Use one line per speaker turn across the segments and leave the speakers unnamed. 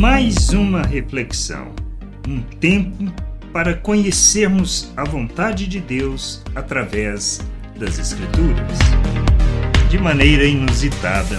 Mais uma reflexão, um tempo para conhecermos a vontade de Deus através das Escrituras. De maneira inusitada,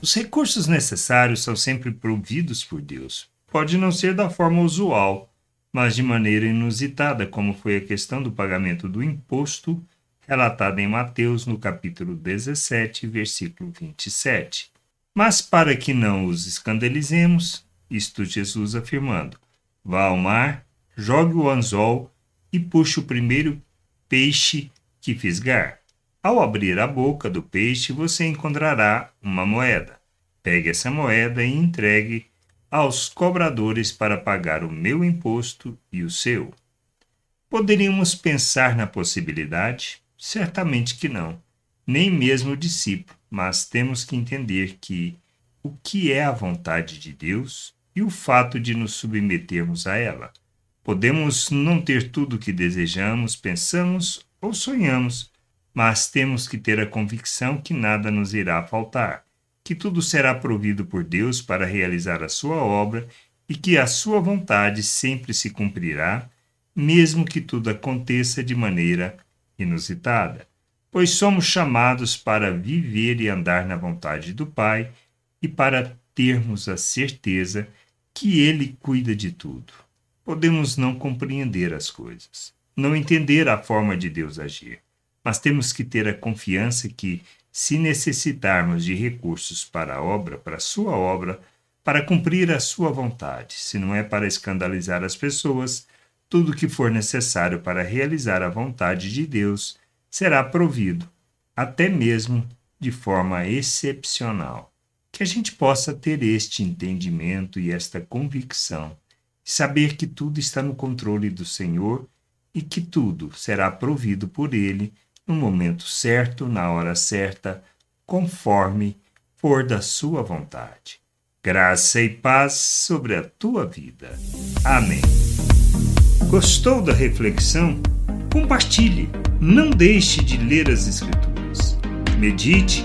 os recursos necessários são sempre providos por Deus. Pode não ser da forma usual, mas de maneira inusitada, como foi a questão do pagamento do imposto relatada em Mateus no capítulo 17, versículo 27. Mas para que não os escandalizemos, isto Jesus afirmando: Vá ao mar, jogue o anzol e puxe o primeiro peixe que fisgar. Ao abrir a boca do peixe, você encontrará uma moeda. Pegue essa moeda e entregue aos cobradores para pagar o meu imposto e o seu. Poderíamos pensar na possibilidade? Certamente que não, nem mesmo o discípulo, mas temos que entender que o que é a vontade de Deus e o fato de nos submetermos a ela. Podemos não ter tudo o que desejamos, pensamos ou sonhamos, mas temos que ter a convicção que nada nos irá faltar, que tudo será provido por Deus para realizar a sua obra e que a sua vontade sempre se cumprirá, mesmo que tudo aconteça de maneira inusitada, pois somos chamados para viver e andar na vontade do Pai e para termos a certeza que Ele cuida de tudo. Podemos não compreender as coisas, não entender a forma de Deus agir, mas temos que ter a confiança que, se necessitarmos de recursos para a obra, para a sua obra, para cumprir a sua vontade, se não é para escandalizar as pessoas, tudo que for necessário para realizar a vontade de Deus será provido, até mesmo de forma excepcional que a gente possa ter este entendimento e esta convicção, saber que tudo está no controle do Senhor e que tudo será provido por Ele no momento certo, na hora certa, conforme for da Sua vontade. Graça e paz sobre a tua vida. Amém. Gostou da reflexão? Compartilhe. Não deixe de ler as Escrituras. Medite